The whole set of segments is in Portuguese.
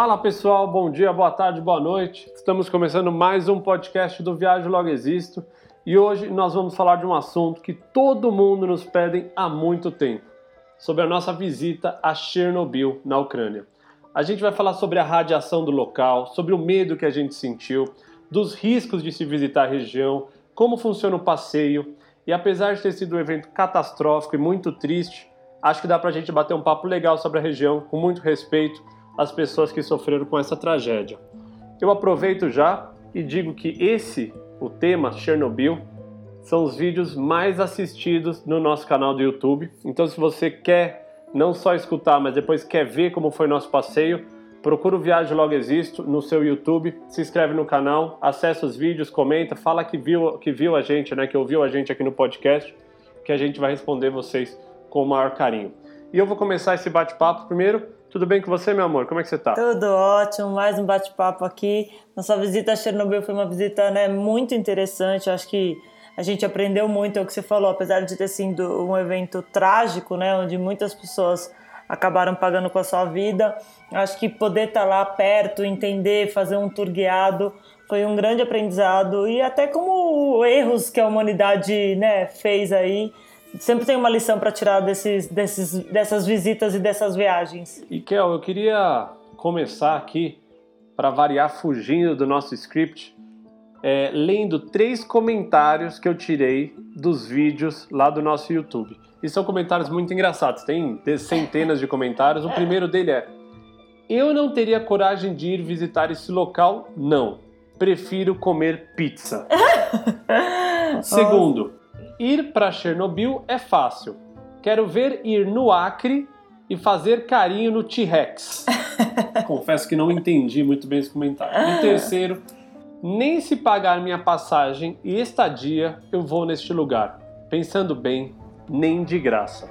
Fala pessoal, bom dia, boa tarde, boa noite. Estamos começando mais um podcast do Viagem Logo Existo e hoje nós vamos falar de um assunto que todo mundo nos pede há muito tempo, sobre a nossa visita a Chernobyl, na Ucrânia. A gente vai falar sobre a radiação do local, sobre o medo que a gente sentiu, dos riscos de se visitar a região, como funciona o passeio e apesar de ter sido um evento catastrófico e muito triste, acho que dá pra gente bater um papo legal sobre a região, com muito respeito às pessoas que sofreram com essa tragédia. Eu aproveito já e digo que esse, o tema Chernobyl, são os vídeos mais assistidos no nosso canal do YouTube. Então, se você quer não só escutar, mas depois quer ver como foi nosso passeio, procura o Viagem Logo Existo no seu YouTube, se inscreve no canal, acessa os vídeos, comenta, fala que viu, que viu a gente, né, que ouviu a gente aqui no podcast, que a gente vai responder vocês com o maior carinho. E eu vou começar esse bate-papo primeiro. Tudo bem com você, meu amor? Como é que você tá? Tudo ótimo, mais um bate-papo aqui. Nossa visita a Chernobyl foi uma visita né, muito interessante. acho que a gente aprendeu muito, é o que você falou, apesar de ter sido um evento trágico, né, onde muitas pessoas acabaram pagando com a sua vida. Acho que poder estar tá lá perto, entender, fazer um tour guiado foi um grande aprendizado e até como erros que a humanidade né, fez aí sempre tem uma lição para tirar desses, desses, dessas visitas e dessas viagens. E Kel, eu queria começar aqui, para variar, fugindo do nosso script, é, lendo três comentários que eu tirei dos vídeos lá do nosso YouTube. E são comentários muito engraçados, tem centenas de comentários. O primeiro dele é: Eu não teria coragem de ir visitar esse local, não. Prefiro comer pizza. Segundo, Ir para Chernobyl é fácil. Quero ver ir no Acre e fazer carinho no T-Rex. Confesso que não entendi muito bem esse comentário. E terceiro, nem se pagar minha passagem e estadia eu vou neste lugar. Pensando bem, nem de graça.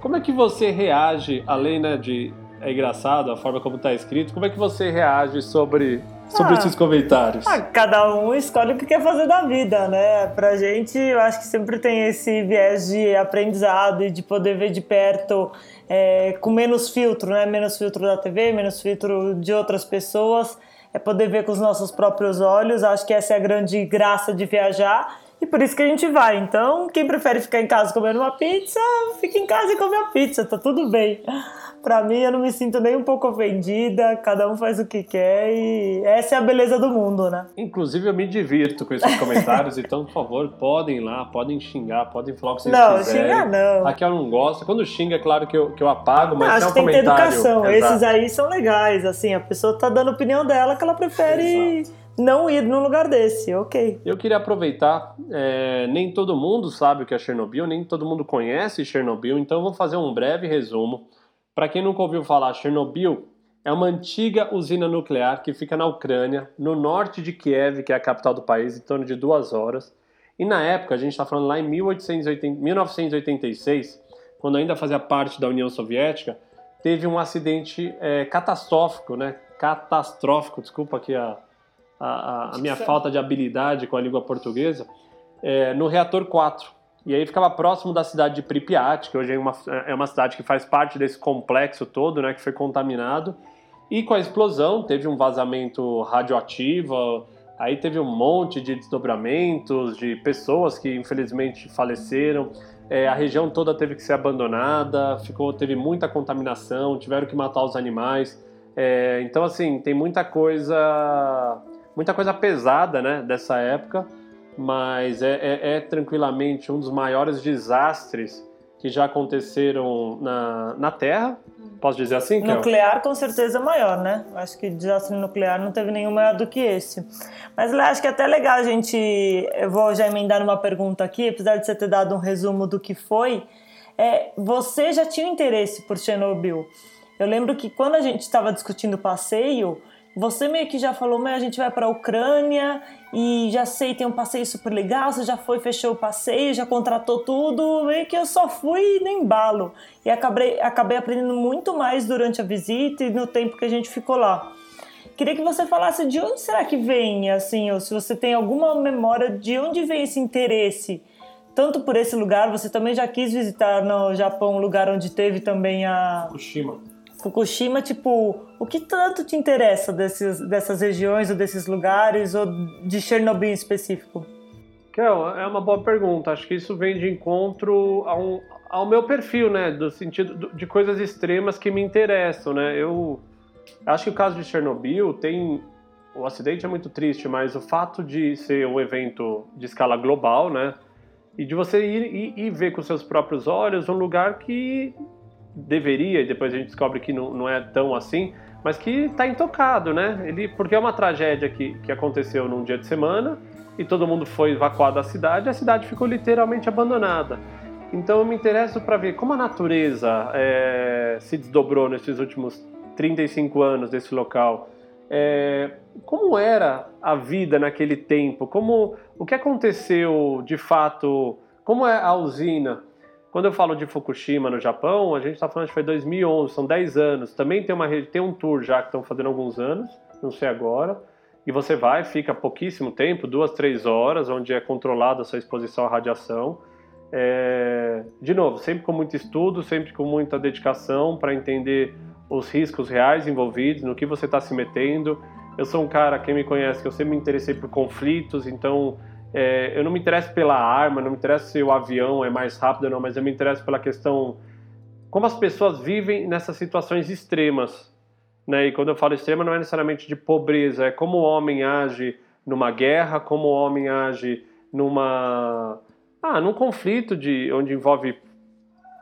Como é que você reage, além né, de é engraçado a forma como está escrito, como é que você reage sobre sobre ah, esses comentários? Ah, cada um escolhe o que quer fazer da vida, né? Pra gente, eu acho que sempre tem esse viés de aprendizado e de poder ver de perto é, com menos filtro, né? Menos filtro da TV, menos filtro de outras pessoas. É poder ver com os nossos próprios olhos. Acho que essa é a grande graça de viajar. E por isso que a gente vai. Então, quem prefere ficar em casa comendo uma pizza, fica em casa e come a pizza, tá tudo bem. Pra mim, eu não me sinto nem um pouco ofendida, cada um faz o que quer e essa é a beleza do mundo, né? Inclusive, eu me divirto com esses comentários, então, por favor, podem ir lá, podem xingar, podem falar o que vocês não, quiserem. Não, xingar não. Aqui eu não gosto. Quando xinga, é claro que eu, que eu apago, mas acho é um que tem comentário. que ter educação. Exato. Esses aí são legais, assim, a pessoa tá dando opinião dela que ela prefere. Exato não ir num lugar desse, ok. Eu queria aproveitar, é, nem todo mundo sabe o que é Chernobyl, nem todo mundo conhece Chernobyl, então eu vou fazer um breve resumo para quem nunca ouviu falar, Chernobyl é uma antiga usina nuclear que fica na Ucrânia, no norte de Kiev, que é a capital do país, em torno de duas horas. E na época, a gente está falando lá em 1880, 1986, quando ainda fazia parte da União Soviética, teve um acidente é, catastrófico, né? Catastrófico, desculpa aqui a, a, a minha falta de habilidade com a língua portuguesa, é, no reator 4 e aí ficava próximo da cidade de Pripyat, que hoje é uma, é uma cidade que faz parte desse complexo todo, né, que foi contaminado. E com a explosão teve um vazamento radioativo, aí teve um monte de desdobramentos de pessoas que infelizmente faleceram. É, a região toda teve que ser abandonada, ficou, teve muita contaminação, tiveram que matar os animais. É, então assim tem muita coisa, muita coisa pesada, né, dessa época mas é, é, é, tranquilamente um dos maiores desastres que já aconteceram na, na Terra. Posso dizer assim? Nuclear com certeza é maior, né? Acho que desastre nuclear não teve nenhum maior do que esse. Mas acho que é até legal a gente. Eu vou já emendar uma pergunta aqui, apesar de você ter dado um resumo do que foi. É, você já tinha interesse por Chernobyl? Eu lembro que quando a gente estava discutindo o passeio, você meio que já falou, mas a gente vai para a Ucrânia e já sei, tem um passeio super legal, você já foi, fechou o passeio, já contratou tudo, meio que eu só fui no embalo. E acabei, acabei aprendendo muito mais durante a visita e no tempo que a gente ficou lá. Queria que você falasse de onde será que vem, assim, ou se você tem alguma memória de onde vem esse interesse, tanto por esse lugar, você também já quis visitar no Japão, um lugar onde teve também a... Fukushima Fukushima, tipo, o que tanto te interessa desses, dessas regiões ou desses lugares ou de Chernobyl em específico? Kel, é uma boa pergunta. Acho que isso vem de encontro a um, ao meu perfil, né? Do sentido de coisas extremas que me interessam, né? Eu acho que o caso de Chernobyl tem o acidente é muito triste, mas o fato de ser um evento de escala global, né? E de você ir e ver com seus próprios olhos um lugar que deveria, e depois a gente descobre que não, não é tão assim, mas que está intocado, né? Ele, porque é uma tragédia que, que aconteceu num dia de semana e todo mundo foi evacuado da cidade, a cidade ficou literalmente abandonada. Então eu me interesso para ver como a natureza é, se desdobrou nesses últimos 35 anos desse local. É, como era a vida naquele tempo? Como o que aconteceu de fato? Como é a usina? Quando eu falo de Fukushima no Japão, a gente está falando que foi 2011, são 10 anos. Também tem uma tem um tour já que estão fazendo alguns anos, não sei agora. E você vai, fica pouquíssimo tempo, duas, três horas, onde é controlada a sua exposição à radiação. É, de novo, sempre com muito estudo, sempre com muita dedicação para entender os riscos reais envolvidos, no que você está se metendo. Eu sou um cara, quem me conhece, que eu sempre me interessei por conflitos, então é, eu não me interesso pela arma, não me interessa se o avião é mais rápido ou não, mas eu me interesso pela questão como as pessoas vivem nessas situações extremas. Né? E quando eu falo extrema, não é necessariamente de pobreza, é como o homem age numa guerra, como o homem age numa ah, num conflito de onde envolve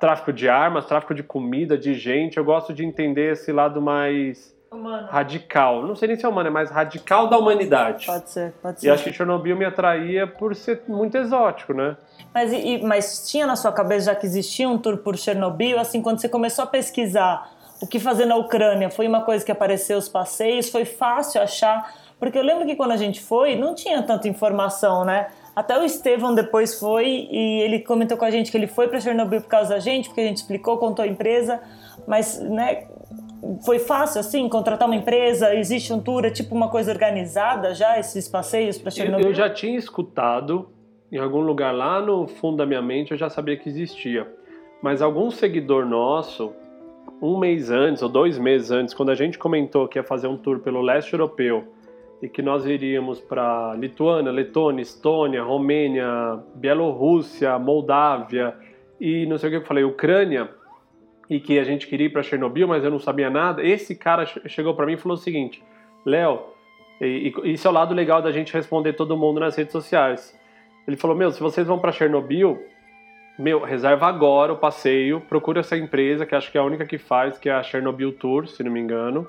tráfico de armas, tráfico de comida, de gente. Eu gosto de entender esse lado mais Humano. radical. Não sei nem se é humano, é mais radical da humanidade. Pode ser, pode ser. E acho que Chernobyl me atraía por ser muito exótico, né? Mas, e, mas tinha na sua cabeça, já que existia um tour por Chernobyl, assim, quando você começou a pesquisar o que fazer na Ucrânia, foi uma coisa que apareceu os passeios, foi fácil achar? Porque eu lembro que quando a gente foi, não tinha tanta informação, né? Até o Estevão depois foi e ele comentou com a gente que ele foi para Chernobyl por causa da gente, porque a gente explicou, contou a empresa, mas né, foi fácil assim contratar uma empresa, existe um tour, é tipo uma coisa organizada já esses passeios para Chernobyl. Eu, eu já tinha escutado em algum lugar lá no fundo da minha mente, eu já sabia que existia. Mas algum seguidor nosso, um mês antes ou dois meses antes, quando a gente comentou que ia fazer um tour pelo leste europeu e que nós iríamos para Lituânia, Letônia, Estônia, Romênia, Bielorrússia, Moldávia e não sei o que eu falei, Ucrânia, e que a gente queria ir para Chernobyl, mas eu não sabia nada. Esse cara chegou para mim e falou o seguinte: Léo, e, e isso é o lado legal da gente responder todo mundo nas redes sociais. Ele falou: Meu, se vocês vão para Chernobyl, meu, reserva agora o passeio, procura essa empresa, que acho que é a única que faz, que é a Chernobyl Tour, se não me engano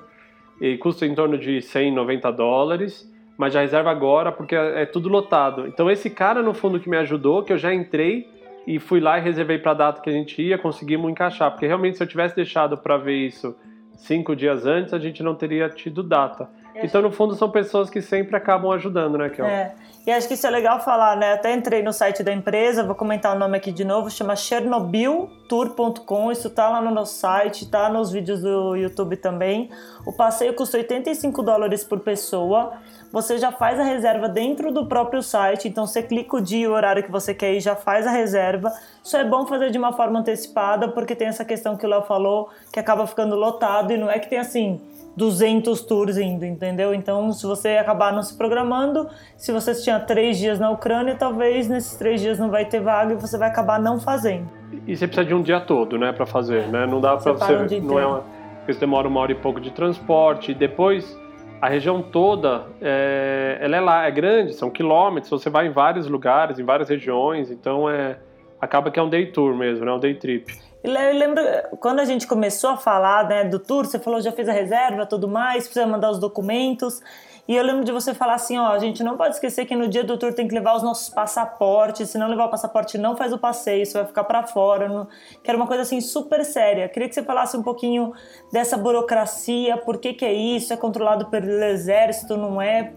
e custa em torno de 190 dólares, mas já reserva agora porque é, é tudo lotado. Então esse cara no fundo que me ajudou, que eu já entrei e fui lá e reservei para a data que a gente ia, conseguimos encaixar, porque realmente se eu tivesse deixado para ver isso cinco dias antes, a gente não teria tido data. Então, no fundo, são pessoas que sempre acabam ajudando, né, Kel? É. E acho que isso é legal falar, né? Até entrei no site da empresa, vou comentar o nome aqui de novo, chama chernobyltour.com. Isso tá lá no nosso site, tá nos vídeos do YouTube também. O passeio custa 85 dólares por pessoa. Você já faz a reserva dentro do próprio site, então você clica o dia e o horário que você quer ir, já faz a reserva. Isso é bom fazer de uma forma antecipada, porque tem essa questão que o Léo falou, que acaba ficando lotado e não é que tem assim 200 tours indo, entendeu? Então, se você acabar não se programando, se você tinha três dias na Ucrânia, talvez nesses três dias não vai ter vaga e você vai acabar não fazendo. E você precisa de um dia todo, né, para fazer, né? Não dá para você, um não é uma, porque você demora uma hora e pouco de transporte, e depois a região toda, é, ela é lá, é grande, são quilômetros, você vai em vários lugares, em várias regiões, então é acaba que é um day tour mesmo, né, um day trip. Eu lembro quando a gente começou a falar né, do tour, você falou já fez a reserva, tudo mais, precisa mandar os documentos. E eu lembro de você falar assim, ó, a gente não pode esquecer que no dia do tour tem que levar os nossos passaportes, se não levar o passaporte não faz o passeio, você vai ficar para fora, não... que era uma coisa assim super séria. Queria que você falasse um pouquinho dessa burocracia, por que que é isso, é controlado pelo exército, não é?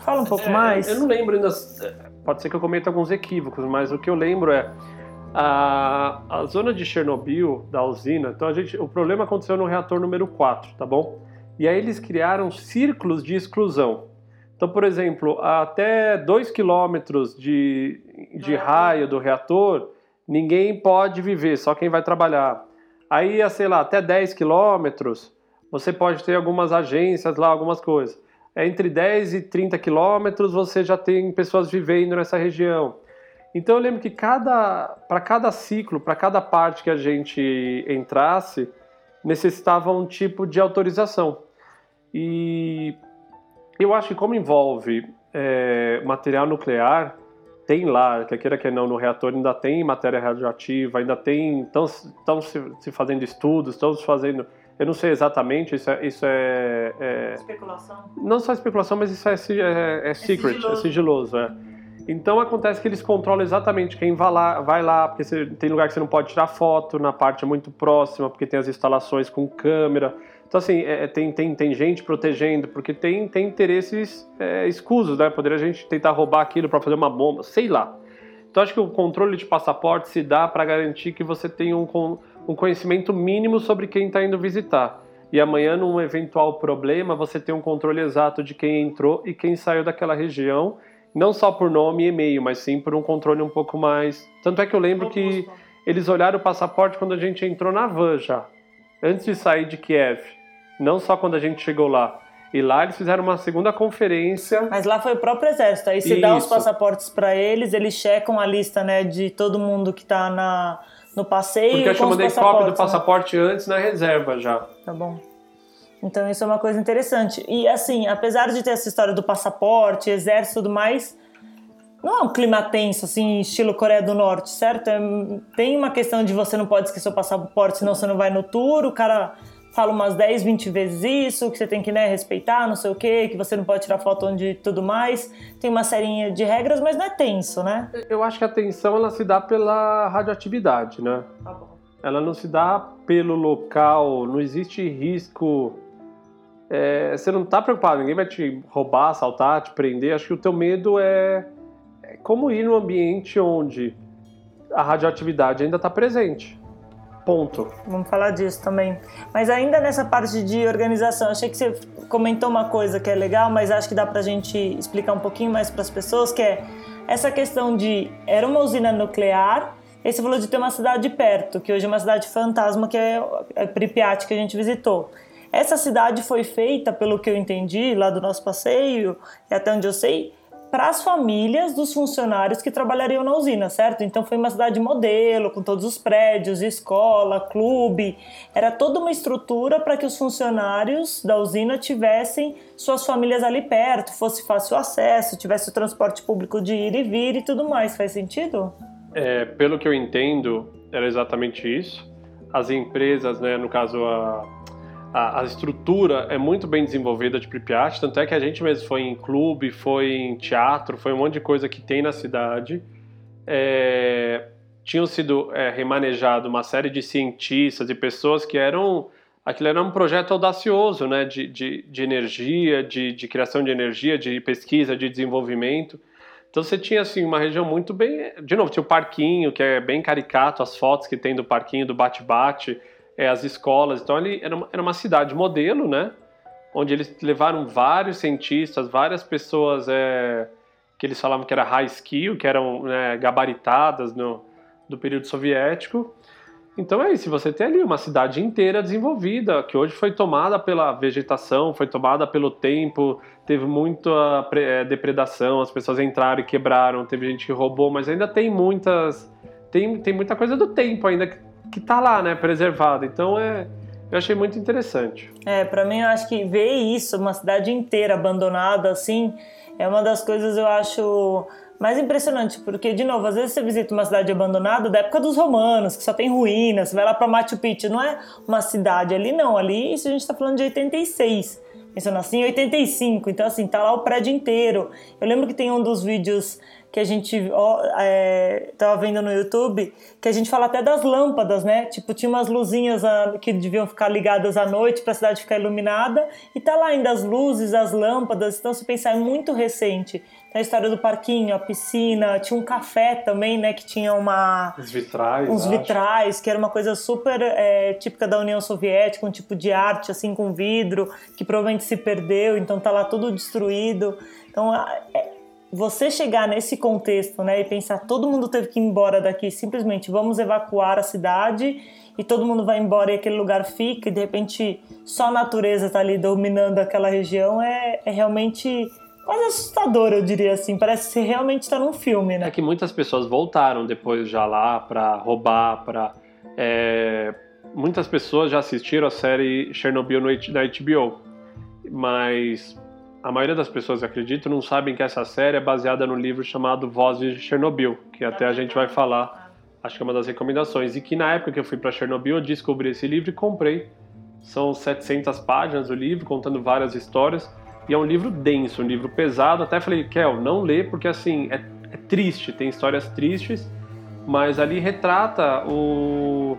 Fala um pouco é, mais. Eu não lembro ainda, pode ser que eu cometa alguns equívocos, mas o que eu lembro é a, a zona de Chernobyl, da usina, então a gente, o problema aconteceu no reator número 4, tá bom? E aí eles criaram círculos de exclusão. Então, por exemplo, até 2 quilômetros de, de raio do reator, ninguém pode viver, só quem vai trabalhar. Aí, sei lá, até 10 quilômetros, você pode ter algumas agências lá, algumas coisas. É entre 10 e 30 quilômetros, você já tem pessoas vivendo nessa região. Então eu lembro que cada, para cada ciclo, para cada parte que a gente entrasse, necessitava um tipo de autorização. E eu acho que como envolve é, material nuclear, tem lá, quer queira que não, no reator ainda tem matéria radioativa, ainda tem, estão se, se, fazendo estudos, estão se fazendo, eu não sei exatamente, isso é... Isso é, é especulação? Não só especulação, mas isso é, é, é secret, é sigiloso. É sigiloso é. Então acontece que eles controlam exatamente quem vai lá, vai lá, porque você, tem lugar que você não pode tirar foto na parte muito próxima, porque tem as instalações com câmera. Então, assim, é, é tem, tem, tem gente protegendo, porque tem, tem interesses é, escusos, né? Poderia a gente tentar roubar aquilo para fazer uma bomba, sei lá. Então, acho que o controle de passaporte se dá para garantir que você tenha um, um conhecimento mínimo sobre quem está indo visitar. E amanhã, num eventual problema, você tem um controle exato de quem entrou e quem saiu daquela região não só por nome e e-mail, mas sim por um controle um pouco mais. Tanto é que eu lembro que eles olharam o passaporte quando a gente entrou na van já, antes de sair de Kiev, não só quando a gente chegou lá. E lá eles fizeram uma segunda conferência. Mas lá foi o próprio exército. Aí se Isso. dá os passaportes para eles, eles checam a lista, né, de todo mundo que tá na no passeio. Porque eu mandei cópia do né? passaporte né? antes na reserva já. Tá bom. Então isso é uma coisa interessante. E assim, apesar de ter essa história do passaporte, exército e tudo mais, não é um clima tenso, assim, estilo Coreia do Norte, certo? É, tem uma questão de você não pode esquecer o passaporte, senão você não vai no tour, o cara fala umas 10, 20 vezes isso, que você tem que né, respeitar, não sei o quê, que você não pode tirar foto onde tudo mais. Tem uma serinha de regras, mas não é tenso, né? Eu acho que a tensão ela se dá pela radioatividade, né? Tá bom. Ela não se dá pelo local, não existe risco é, você não está preocupado, ninguém vai te roubar, assaltar, te prender. Acho que o teu medo é, é como ir num ambiente onde a radioatividade ainda está presente. Ponto. Vamos falar disso também. Mas ainda nessa parte de organização, achei que você comentou uma coisa que é legal, mas acho que dá para a gente explicar um pouquinho mais para as pessoas, que é essa questão de era uma usina nuclear, e você falou de ter uma cidade perto, que hoje é uma cidade fantasma, que é, é Pripyat, que a gente visitou. Essa cidade foi feita, pelo que eu entendi lá do nosso passeio, e até onde eu sei, para as famílias dos funcionários que trabalhariam na usina, certo? Então foi uma cidade modelo, com todos os prédios, escola, clube. Era toda uma estrutura para que os funcionários da usina tivessem suas famílias ali perto, fosse fácil acesso, tivesse o transporte público de ir e vir e tudo mais. Faz sentido? É, pelo que eu entendo, era exatamente isso. As empresas, né, no caso a a, a, estrutura é muito bem desenvolvida de Pripyat, tanto é que a gente mesmo foi em clube, foi em teatro, foi um monte de coisa que tem na cidade. É, tinham sido é, remanejado uma série de cientistas e pessoas que eram aquilo era um projeto audacioso, né, de, de, de energia, de, de criação de energia, de pesquisa, de desenvolvimento. Então você tinha assim uma região muito bem, de novo tinha o parquinho que é bem caricato, as fotos que tem do parquinho do bate-bate é, as escolas. Então, ele era uma, era uma cidade modelo, né? Onde eles levaram vários cientistas, várias pessoas é, que eles falavam que era high skill, que eram né, gabaritadas no, do período soviético. Então é isso, você tem ali uma cidade inteira desenvolvida, que hoje foi tomada pela vegetação, foi tomada pelo tempo, teve muita é, depredação, as pessoas entraram e quebraram, teve gente que roubou, mas ainda tem muitas. Tem, tem muita coisa do tempo ainda que que tá lá, né, preservado. Então é, eu achei muito interessante. É, para mim eu acho que ver isso, uma cidade inteira abandonada assim, é uma das coisas eu acho mais impressionante, porque de novo, às vezes você visita uma cidade abandonada da época dos romanos, que só tem ruínas, você vai lá para Machu Picchu, não é uma cidade ali não, ali isso a gente está falando de 86. Isso eu nasci em 85, então assim, tá lá o prédio inteiro. Eu lembro que tem um dos vídeos que a gente ó, é, tava vendo no YouTube, que a gente fala até das lâmpadas, né? Tipo, tinha umas luzinhas a, ah, que deviam ficar ligadas à noite para a cidade ficar iluminada, e tá lá ainda as luzes, as lâmpadas. Então, se pensar, é muito recente. Tem a história do parquinho, a piscina, tinha um café também, né? Que tinha uma. Os vitrais. Uns vitrais, que era uma coisa super é, típica da União Soviética, um tipo de arte, assim, com vidro, que provavelmente se perdeu, então tá lá tudo destruído. Então, é, você chegar nesse contexto, né, e pensar todo mundo teve que ir embora daqui, simplesmente vamos evacuar a cidade e todo mundo vai embora e aquele lugar fica e de repente só a natureza está ali dominando aquela região é, é realmente quase assustador, eu diria assim. Parece que realmente está num filme, né? É que muitas pessoas voltaram depois já lá para roubar, para é... muitas pessoas já assistiram a série Chernobyl no, na HBO, mas a maioria das pessoas, acredito, não sabem que essa série é baseada no livro chamado Vozes de Chernobyl, que até a gente vai falar, acho que é uma das recomendações. E que na época que eu fui para Chernobyl, eu descobri esse livro e comprei. São 700 páginas o livro, contando várias histórias. E é um livro denso, um livro pesado. Até falei, Kel, não lê, porque assim, é, é triste, tem histórias tristes, mas ali retrata o.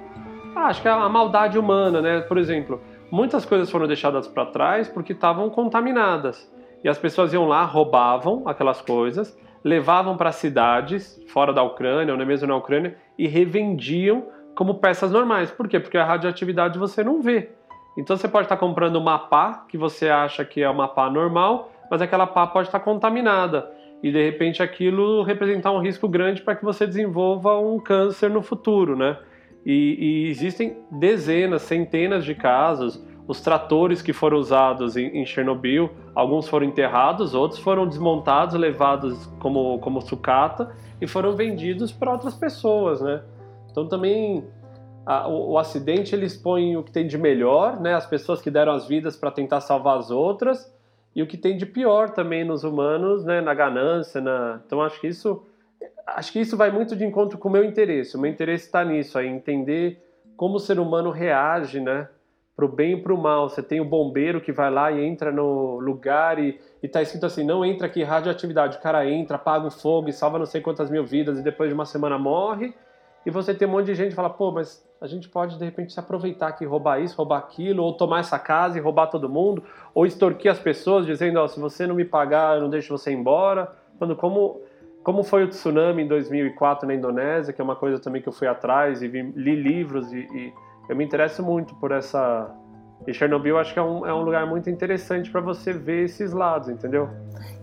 Ah, acho que é a maldade humana, né? Por exemplo, muitas coisas foram deixadas para trás porque estavam contaminadas. E as pessoas iam lá, roubavam aquelas coisas, levavam para cidades fora da Ucrânia, ou mesmo na Ucrânia, e revendiam como peças normais. Por quê? Porque a radioatividade você não vê. Então você pode estar comprando uma pá que você acha que é uma pá normal, mas aquela pá pode estar contaminada. E de repente aquilo representar um risco grande para que você desenvolva um câncer no futuro, né? E, e, existem dezenas, centenas de casos os tratores que foram usados em, em, Chernobyl, alguns foram enterrados, outros foram desmontados, levados como, como sucata e foram vendidos para outras pessoas, né? Então também a, o, o, acidente ele expõe o que tem de melhor, né? As pessoas que deram as vidas para tentar salvar as outras e o que tem de pior também nos humanos, né? Na ganância, na... então acho que isso acho que isso vai muito de encontro com o meu interesse. O meu interesse está nisso, aí entender como o ser humano reage, né? Para o bem e para o mal. Você tem o bombeiro que vai lá e entra no lugar e está escrito assim: não entra aqui radioatividade. O cara entra, apaga o fogo e salva não sei quantas mil vidas e depois de uma semana morre. E você tem um monte de gente que fala: pô, mas a gente pode de repente se aproveitar aqui, roubar isso, roubar aquilo, ou tomar essa casa e roubar todo mundo, ou extorquir as pessoas dizendo: oh, se você não me pagar, eu não deixo você embora. Quando como como foi o tsunami em 2004 na Indonésia, que é uma coisa também que eu fui atrás e vi, li livros e, e eu me interesso muito por essa. E Chernobyl acho que é um, é um lugar muito interessante para você ver esses lados, entendeu?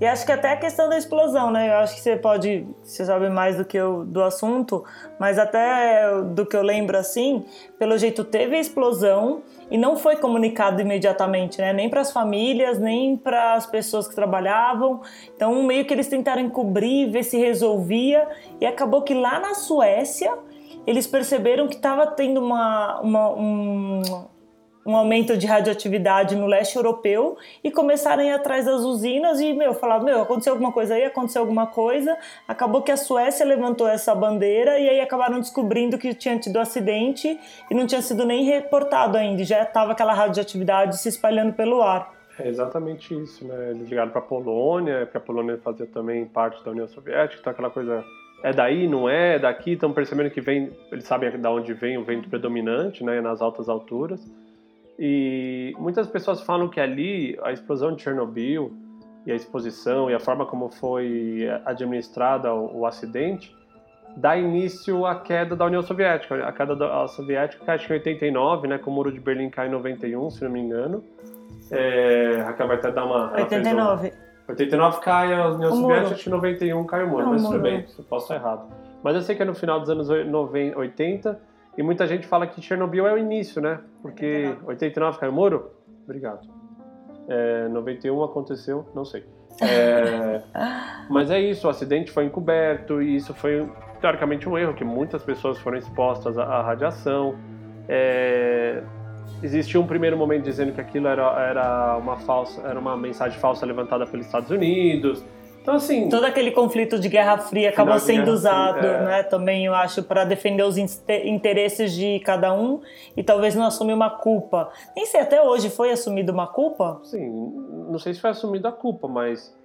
E acho que até a questão da explosão, né? Eu acho que você pode, você sabe mais do que eu do assunto, mas até do que eu lembro assim, pelo jeito teve a explosão e não foi comunicado imediatamente, né? Nem para as famílias, nem para as pessoas que trabalhavam. Então, meio que eles tentaram encobrir, ver se resolvia e acabou que lá na Suécia eles perceberam que estava tendo uma, uma um, um aumento de radioatividade no leste europeu e começaram a ir atrás das usinas e, meu, falaram, meu, aconteceu alguma coisa aí, aconteceu alguma coisa. Acabou que a Suécia levantou essa bandeira e aí acabaram descobrindo que tinha tido acidente e não tinha sido nem reportado ainda, já estava aquela radioatividade se espalhando pelo ar. É exatamente isso, né? Eles ligaram para a Polônia, porque a Polônia fazia também parte da União Soviética, então aquela coisa é daí, não é, é daqui, estão percebendo que vem, eles sabem de onde vem o vento predominante, né, nas altas alturas. E muitas pessoas falam que ali a explosão de Chernobyl e a exposição e a forma como foi administrada o, o acidente dá início à queda da União Soviética. A queda da Soviética cai em 89, né, com o Muro de Berlim cai em 91, se não me engano. É, Raquel vai até dar uma... 89. 89 cai a União Soviética, acho que 91 cai o muro, mas tudo bem, eu posso estar errado. Mas eu sei que é no final dos anos 90, 80 e muita gente fala que Chernobyl é o início, né? Porque 89, 89 caiu o muro? Obrigado. É, 91 aconteceu, não sei. É, mas é isso, o acidente foi encoberto e isso foi teoricamente um erro, que muitas pessoas foram expostas à, à radiação. É, Existiu um primeiro momento dizendo que aquilo era, era uma falsa, era uma mensagem falsa levantada pelos Estados Unidos. Então, assim. Todo aquele conflito de Guerra Fria acabou sendo usado, Fria, é. né? Também, eu acho, para defender os interesses de cada um e talvez não assumir uma culpa. Nem sei, até hoje foi assumida uma culpa? Sim, não sei se foi assumida a culpa, mas.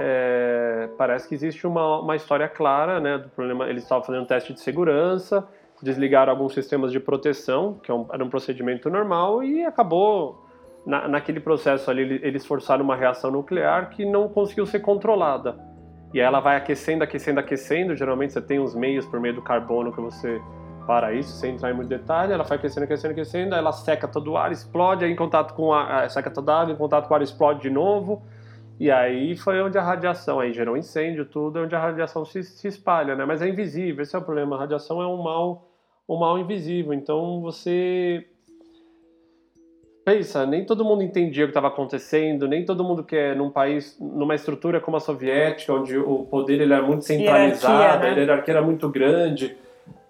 É, parece que existe uma, uma história clara, né? Do problema. Eles estavam fazendo um teste de segurança desligaram alguns sistemas de proteção, que é era um procedimento normal, e acabou, na, naquele processo ali, eles forçaram uma reação nuclear que não conseguiu ser controlada. E ela vai aquecendo, aquecendo, aquecendo. Geralmente você tem os meios por meio do carbono que você para isso, sem entrar em muito detalhe. Ela vai aquecendo, aquecendo, aquecendo. Aí ela seca todo o ar, explode. Aí em contato com a, seca toda a água, em contato com o ar explode de novo. E aí foi onde a radiação, aí gerou incêndio, tudo, é onde a radiação se, se espalha, né? Mas é invisível, esse é o problema. A radiação é um mal, um mal invisível. Então você pensa, nem todo mundo entendia o que estava acontecendo, nem todo mundo que é num país, numa estrutura como a soviética, onde o poder ele era muito centralizado, hierarquia, né? a hierarquia era muito grande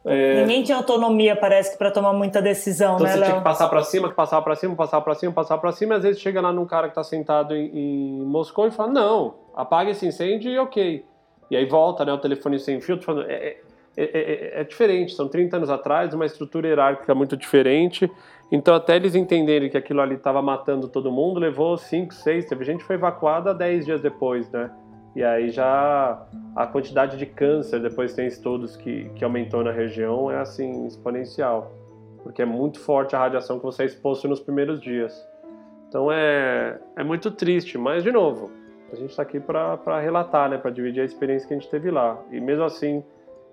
é... Ninguém tinha autonomia, parece que, para tomar muita decisão, então né, você Léo? tinha que passar para cima, que passar para cima, passar para cima, passar para cima, e às vezes chega lá num cara que está sentado em, em, Moscou e fala: não, apaga esse incêndio e ok. E aí volta, né, o telefone sem fio, falando, é, é, é, é, diferente, são 30 anos atrás, uma estrutura hierárquica muito diferente. Então, até eles entenderem que aquilo ali estava matando todo mundo, levou 5, 6, teve gente que foi evacuada 10 dias depois, né? E aí já a quantidade de câncer, depois tem estudos que, que aumentou na região, é assim, exponencial. Porque é muito forte a radiação que você é exposto nos primeiros dias. Então é, é muito triste, mas de novo, a gente está aqui para relatar, né, para dividir a experiência que a gente teve lá. E mesmo assim,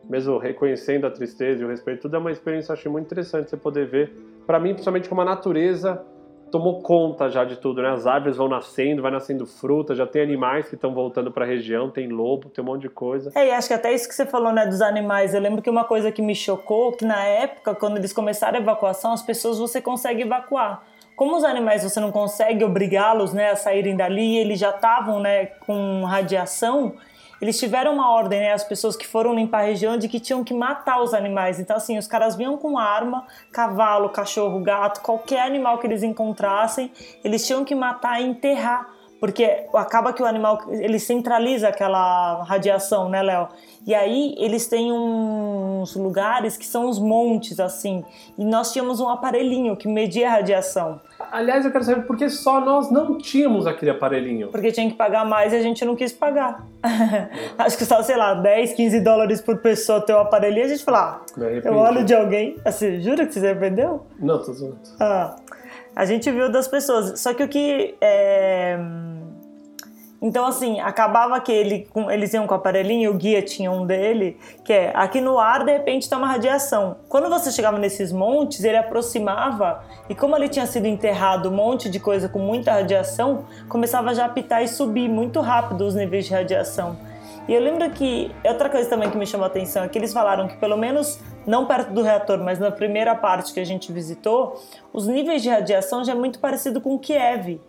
mesmo reconhecendo a tristeza e o respeito, tudo é uma experiência, acho muito interessante você poder ver. Para mim, principalmente como a natureza tomou conta já de tudo, né? As árvores vão nascendo, vai nascendo fruta, já tem animais que estão voltando para a região, tem lobo, tem um monte de coisa. É, e acho que até isso que você falou, né, dos animais. Eu lembro que uma coisa que me chocou, que na época, quando eles começaram a evacuação, as pessoas você consegue evacuar. Como os animais você não consegue obrigá-los, né, a saírem dali, eles já estavam, né, com radiação, eles tiveram uma ordem, né, as pessoas que foram limpar a região, de que tinham que matar os animais. Então, assim, os caras vinham com arma, cavalo, cachorro, gato, qualquer animal que eles encontrassem, eles tinham que matar e enterrar porque acaba que o animal ele centraliza aquela radiação, né, Léo? E aí eles têm uns lugares que são os montes assim, e nós tínhamos um aparelhinho que media a radiação. Aliás, eu quero saber por que só nós não tínhamos aquele aparelhinho? Porque tinha que pagar mais e a gente não quis pagar. Acho que só, sei lá, 10, 15 dólares por pessoa ter o um aparelhinho, a gente fala, ah, eu olho de alguém, assim, jura que você se arrependeu? Não, tô zoando. Ah, a gente viu das pessoas. Só que o que é então, assim, acabava que ele, eles iam com o aparelhinho, o guia tinha um dele, que é aqui no ar, de repente, tá uma radiação. Quando você chegava nesses montes, ele aproximava, e como ele tinha sido enterrado um monte de coisa com muita radiação, começava já a pitar e subir muito rápido os níveis de radiação. E eu lembro que outra coisa também que me chamou a atenção é que eles falaram que pelo menos não perto do reator, mas na primeira parte que a gente visitou, os níveis de radiação já é muito parecido com Kiev.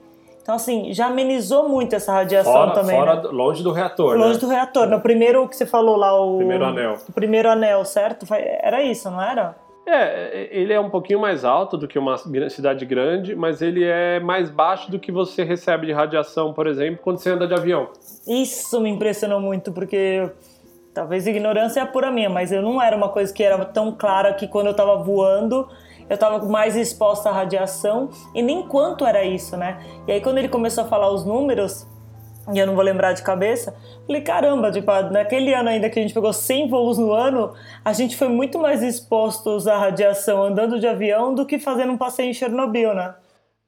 Então, assim, já amenizou muito essa radiação fora, também. Fora, né? longe do reator. Longe né? do reator. No primeiro que você falou lá, o. Primeiro anel. O primeiro anel, certo? Era isso, não era? É, ele é um pouquinho mais alto do que uma cidade grande, mas ele é mais baixo do que você recebe de radiação, por exemplo, quando você anda de avião. Isso me impressionou muito, porque talvez ignorância é pura minha, mas eu não era uma coisa que era tão clara que quando eu estava voando eu estava mais exposta à radiação e nem quanto era isso, né? E aí quando ele começou a falar os números, e eu não vou lembrar de cabeça, falei, caramba, tipo, naquele ano ainda que a gente pegou 100 voos no ano, a gente foi muito mais expostos à radiação andando de avião do que fazendo um passeio em Chernobyl, né?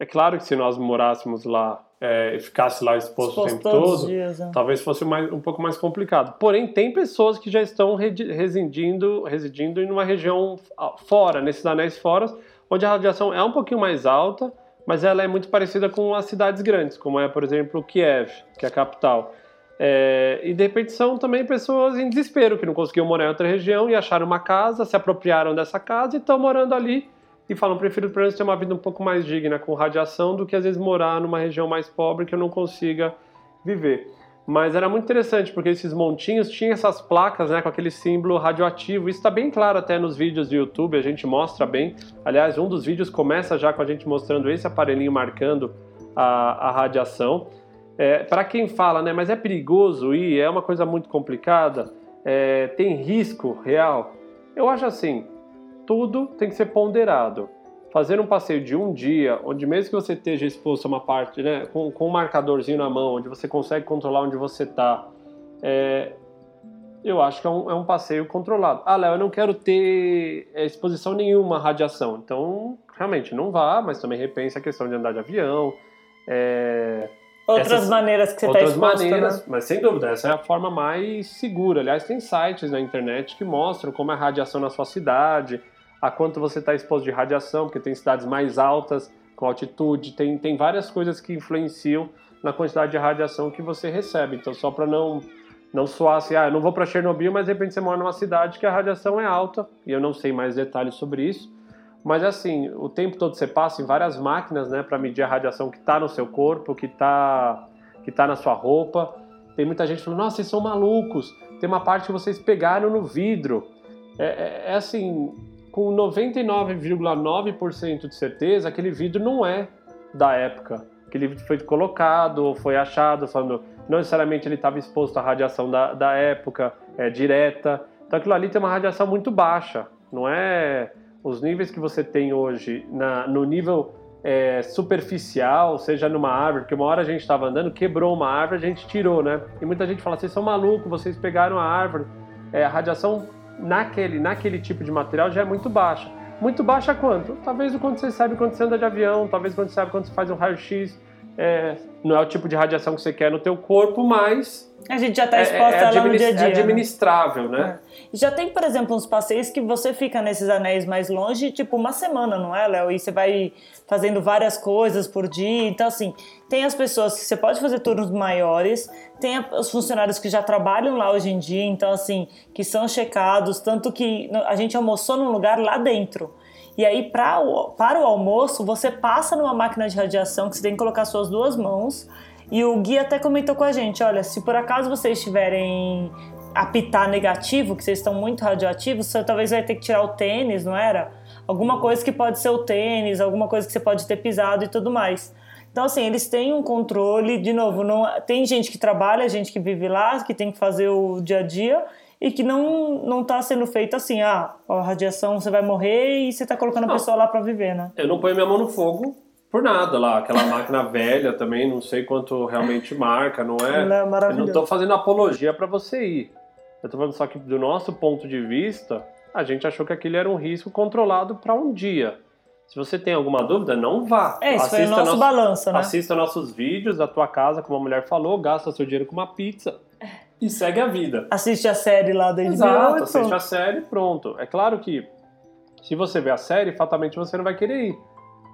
É claro que se nós morássemos lá é, e ficasse lá exposto, exposto o tempo todo, dias, é. talvez fosse mais, um pouco mais complicado. Porém, tem pessoas que já estão residindo, residindo em uma região fora, nesses anéis fora, onde a radiação é um pouquinho mais alta, mas ela é muito parecida com as cidades grandes, como é, por exemplo, Kiev, que é a capital. É, e de repente são também pessoas em desespero, que não conseguiam morar em outra região e acharam uma casa, se apropriaram dessa casa e estão morando ali e falam, prefiro pelo menos ter uma vida um pouco mais digna com radiação do que às vezes morar numa região mais pobre que eu não consiga viver. Mas era muito interessante porque esses montinhos tinham essas placas né, com aquele símbolo radioativo. Isso está bem claro até nos vídeos do YouTube, a gente mostra bem. Aliás, um dos vídeos começa já com a gente mostrando esse aparelhinho marcando a, a radiação. É, Para quem fala, né, mas é perigoso ir, é uma coisa muito complicada, é, tem risco real. Eu acho assim, tudo tem que ser ponderado. Fazer um passeio de um dia, onde mesmo que você esteja exposto a uma parte, né, com, com um marcadorzinho na mão, onde você consegue controlar onde você está, é, eu acho que é um, é um, passeio controlado. Ah, Léo, eu não quero ter é, exposição nenhuma à radiação. Então, realmente, não vá, mas também repense a questão de andar de avião. É, outras essas, maneiras que você está exposto. Outras maneiras, né? mas sem dúvida, essa é a forma mais segura. Aliás, tem sites na internet que mostram como é a radiação na sua cidade, a quanto você está exposto de radiação, porque tem cidades mais altas, com altitude, tem, tem várias coisas que influenciam na quantidade de radiação que você recebe. Então, só para não não soar assim, ah, eu não vou para Chernobyl, mas de repente você mora numa cidade que a radiação é alta, e eu não sei mais detalhes sobre isso. Mas assim, o tempo todo você passa em várias máquinas, né, para medir a radiação que está no seu corpo, que está que tá na sua roupa. Tem muita gente falando, nossa, vocês são malucos. Tem uma parte que vocês pegaram no vidro. É, é, é assim, com 99,9% de certeza, aquele vidro não é da época. Aquele vidro foi colocado foi achado, falando, não necessariamente ele estava exposto à radiação da, da época, é, direta. Então aquilo ali tem uma radiação muito baixa. Não é os níveis que você tem hoje na, no nível é, superficial, seja numa árvore, que uma hora a gente estava andando, quebrou uma árvore, a gente tirou, né? E muita gente fala, vocês são malucos, vocês pegaram a árvore. É, a radiação naquele, naquele tipo de material já é muito baixa. Muito baixa quanto? Talvez o quanto você sabe quando você anda de avião, talvez quando você sabe quando você faz um raio-x. É, não é o tipo de radiação que você quer no teu corpo, mas a gente já está exposta é, é, ela no dia a dia. É administrável, né? né? É. Já tem, por exemplo, uns passeios que você fica nesses anéis mais longe, tipo uma semana, não é, Léo? E você vai fazendo várias coisas por dia. Então, assim, tem as pessoas que você pode fazer turnos maiores, tem os funcionários que já trabalham lá hoje em dia, então, assim, que são checados, tanto que a gente almoçou num lugar lá dentro. E aí, pra, para o almoço, você passa numa máquina de radiação que você tem que colocar suas duas mãos e o Gui até comentou com a gente: olha, se por acaso vocês tiverem apitar negativo, que vocês estão muito radioativos, você talvez vai ter que tirar o tênis, não era? Alguma coisa que pode ser o tênis, alguma coisa que você pode ter pisado e tudo mais. Então, assim, eles têm um controle, de novo, não tem gente que trabalha, gente que vive lá, que tem que fazer o dia a dia e que não não está sendo feito assim, ah, a radiação você vai morrer e você está colocando a pessoa lá para viver, né? Eu não ponho minha mão no fogo por nada lá. Aquela máquina velha também, não sei quanto realmente marca, não é? Ela é Eu não estou fazendo apologia para você ir. Eu estou falando só que do nosso ponto de vista, a gente achou que aquele era um risco controlado para um dia. Se você tem alguma dúvida, não vá. É, isso assista foi o nosso, nosso balanço, né? Assista nossos vídeos da tua casa, como a mulher falou, gasta seu dinheiro com uma pizza e segue a vida. Assiste a série lá da HBO. Exato, assiste a série pronto. É claro que se você vê a série, fatalmente você não vai querer ir.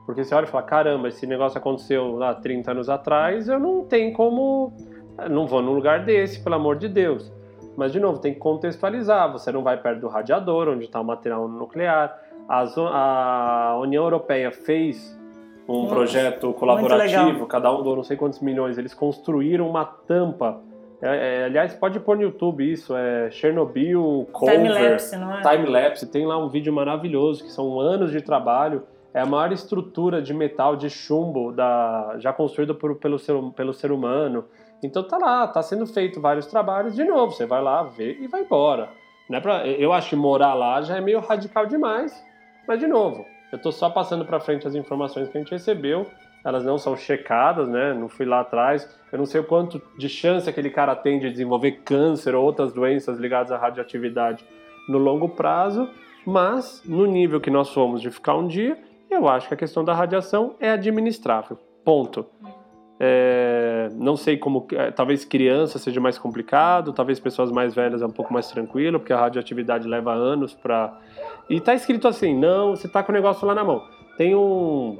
Porque você olha e fala, caramba, esse negócio aconteceu lá 30 anos atrás, eu não tenho como. Não vou num lugar desse, pelo amor de Deus. Mas, de novo, tem que contextualizar. Você não vai perto do radiador, onde está o material nuclear. a União Europeia fez um projeto colaborativo, cada um doou não sei quantos milhões. Eles construíram uma tampa. É, é, aliás, pode pôr no YouTube isso, é Chernobyl Cover. Time-lapse, não é? Time-lapse. Tem lá um vídeo maravilhoso, que são anos de trabalho é a maior estrutura de metal de chumbo da, já construída por, pelo, ser, pelo ser humano. Então tá lá, tá sendo feito vários trabalhos. De novo, você vai lá ver e vai embora. Não é pra, eu acho que morar lá já é meio radical demais. Mas de novo, eu tô só passando para frente as informações que a gente recebeu. Elas não são checadas, né? Não fui lá atrás. Eu não sei o quanto de chance aquele cara tem de desenvolver câncer ou outras doenças ligadas à radioatividade no longo prazo. Mas no nível que nós fomos de ficar um dia, eu acho que a questão da radiação é administrável. Ponto. É, não sei como. É, talvez criança seja mais complicado, talvez pessoas mais velhas é um pouco mais tranquilo, porque a radioatividade leva anos para. E tá escrito assim: não, você tá com o negócio lá na mão. Tem um.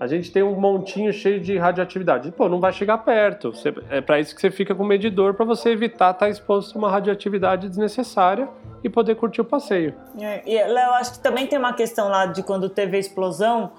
A gente tem um montinho cheio de radioatividade. Pô, não vai chegar perto. Você, é para isso que você fica com o medidor, para você evitar estar tá exposto a uma radioatividade desnecessária e poder curtir o passeio. É, e eu acho que também tem uma questão lá de quando teve a explosão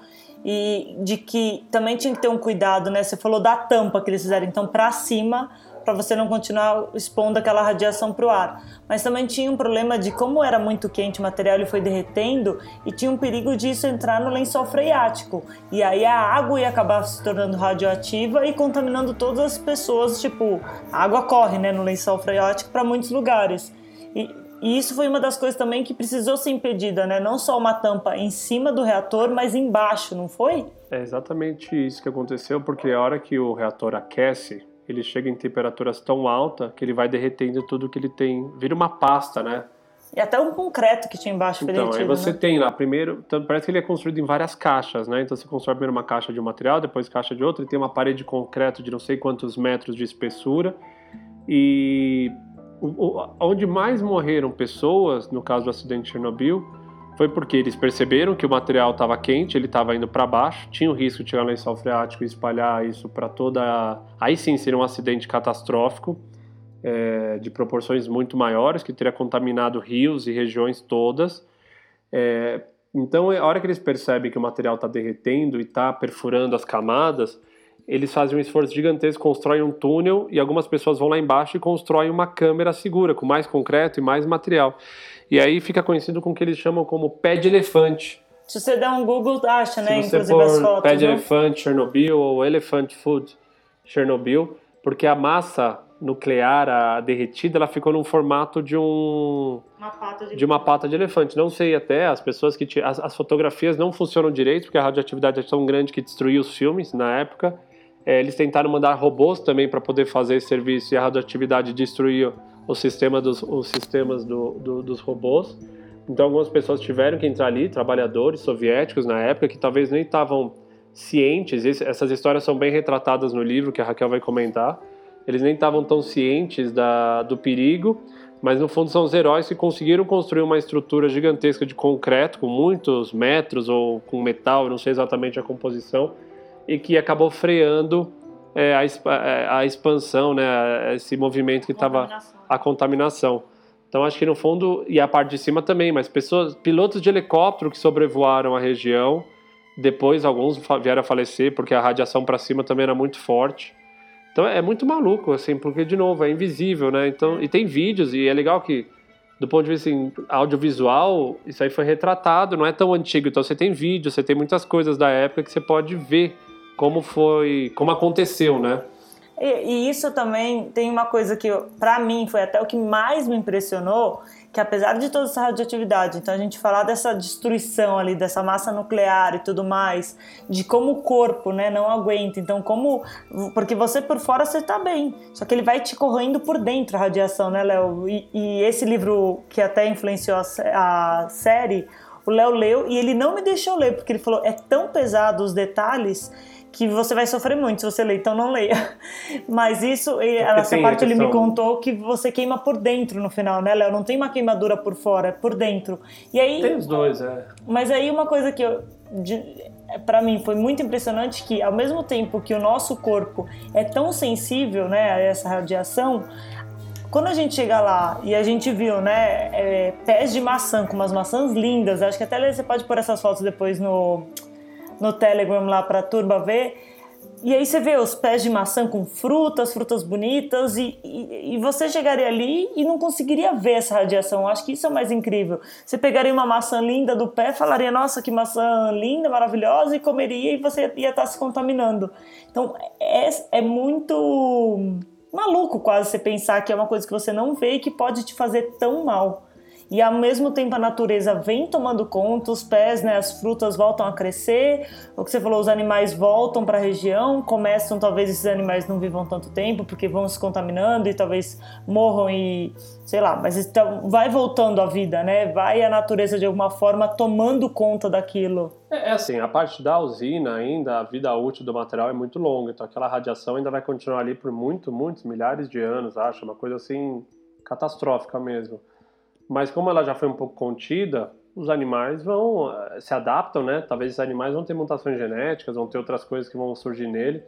e de que também tinha que ter um cuidado, né? Você falou da tampa que eles fizeram, então para cima, para você não continuar expondo aquela radiação para o ar. Mas também tinha um problema de como era muito quente o material, ele foi derretendo e tinha um perigo disso entrar no lençol freático. E aí a água ia acabar se tornando radioativa e contaminando todas as pessoas, tipo, a água corre, né, no lençol freático para muitos lugares. E, e isso foi uma das coisas também que precisou ser impedida, né? Não só uma tampa em cima do reator, mas embaixo, não foi? É exatamente isso que aconteceu, porque a hora que o reator aquece, ele chega em temperaturas tão altas que ele vai derretendo tudo que ele tem. Vira uma pasta, né? E até um concreto que tinha embaixo Então, derretido, aí você né? tem lá, primeiro, então, parece que ele é construído em várias caixas, né? Então você constrói primeiro uma caixa de um material, depois caixa de outro, e tem uma parede de concreto de não sei quantos metros de espessura. E onde mais morreram pessoas, no caso do acidente de Chernobyl, foi porque eles perceberam que o material estava quente, ele estava indo para baixo, tinha o risco de chegar no lençol freático e espalhar isso para toda. Aí sim seria um acidente catastrófico é, de proporções muito maiores, que teria contaminado rios e regiões todas. É, então, a hora que eles percebem que o material está derretendo e está perfurando as camadas, eles fazem um esforço gigantesco, constroem um túnel e algumas pessoas vão lá embaixo e constroem uma câmera segura, com mais concreto e mais material. E aí fica conhecido com o que eles chamam como pé de elefante. Se você der um Google, acha, né? Se você Inclusive as fotos. Pé de né? elefante Chernobyl ou Elephant Food Chernobyl, porque a massa nuclear a derretida, ela ficou num formato de um uma pata de, de uma pata de elefante. Não sei até as pessoas que as, as, fotografias não funcionam direito porque a radioatividade é tão grande que destruiu os filmes na época. É, eles tentaram mandar robôs também para poder fazer esse serviço e a radioatividade destruiu o sistema dos os sistemas do, do, dos robôs. Então algumas pessoas tiveram que entrar ali, trabalhadores soviéticos na época que talvez nem estavam cientes. essas histórias são bem retratadas no livro que a Raquel vai comentar eles nem estavam tão cientes da, do perigo, mas no fundo são os heróis que conseguiram construir uma estrutura gigantesca de concreto, com muitos metros ou com metal, não sei exatamente a composição, e que acabou freando é, a, é, a, expansão, né, esse movimento que estava a contaminação. Então acho que no fundo e a parte de cima também, mas pessoas, pilotos de helicóptero que sobrevoaram a região, depois alguns vieram a falecer porque a radiação para cima também era muito forte. Então é muito maluco, assim, porque, de novo, é invisível, né? Então, e tem vídeos, e é legal que, do ponto de vista assim, audiovisual, isso aí foi retratado, não é tão antigo. Então você tem vídeo, você tem muitas coisas da época que você pode ver como foi, como aconteceu, né? E, e isso também tem uma coisa que, para mim, foi até o que mais me impressionou, que apesar de toda essa radioatividade, então a gente falar dessa destruição ali, dessa massa nuclear e tudo mais, de como o corpo, né, não aguenta, então como, porque você por fora você tá bem, só que ele vai te corroendo por dentro a radiação, né, Léo? E, e, esse livro que até influenciou a, a série, o Léo leu e ele não me deixou ler, porque ele falou, é tão pesado os detalhes que você vai sofrer muito se você ler, então não leia. Mas isso, essa parte ele me contou que você queima por dentro no final, né, Léo? Não tem uma queimadura por fora, é por dentro. E aí, tem os dois, é. Mas aí uma coisa que eu, para mim foi muito impressionante que ao mesmo tempo que o nosso corpo é tão sensível, né, a essa radiação, quando a gente chega lá e a gente viu, né, é, pés de maçã com umas maçãs lindas, acho que até você pode pôr essas fotos depois no no Telegram lá para a turma ver. E aí você vê os pés de maçã com frutas, frutas bonitas, e, e, e, você chegaria ali e não conseguiria ver essa radiação. Eu acho que isso é o mais incrível. Você pegaria uma maçã linda do pé, falaria, nossa, que maçã linda, maravilhosa, e comeria e você ia estar se contaminando. Então é, é muito maluco quase você pensar que é uma coisa que você não vê e que pode te fazer tão mal e ao mesmo tempo a natureza vem tomando conta, os pés, né, as frutas voltam a crescer, o que você falou, os animais voltam para a região, começam, talvez esses animais não vivam tanto tempo porque vão se contaminando e talvez morram e sei lá, mas então vai voltando a vida, né? Vai a natureza de alguma forma tomando conta daquilo. É, é assim, a parte da usina ainda, a vida útil do material é muito longa, então aquela radiação ainda vai continuar ali por muito, muitos milhares de anos, acho, uma coisa assim catastrófica mesmo. Mas como ela já foi um pouco contida, os animais vão eh, se adaptam, né? Talvez esses animais vão ter mutações genéticas, vão ter outras coisas que vão surgir nele.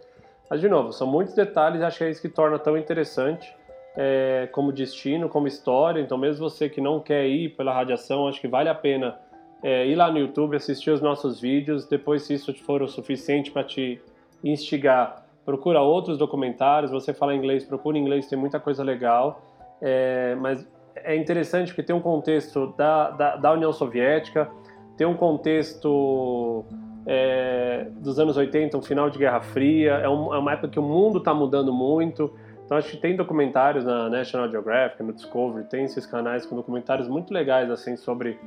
Mas de novo, são muitos detalhes acho que é isso que torna tão interessante é, como destino, como história. Então, mesmo você que não quer ir pela radiação, acho que vale a pena é, ir lá no YouTube, assistir os nossos vídeos. Depois, se isso for o suficiente para te instigar, procura outros documentários. Você fala inglês, procura inglês, tem muita coisa legal. É, mas é interessante porque tem um contexto da, da, da União Soviética, tem um contexto é, dos anos 80, um final de Guerra Fria, é, um, é uma época que o mundo está mudando muito. Então acho que tem documentários na National Geographic, no Discovery, tem esses canais com documentários muito legais assim sobre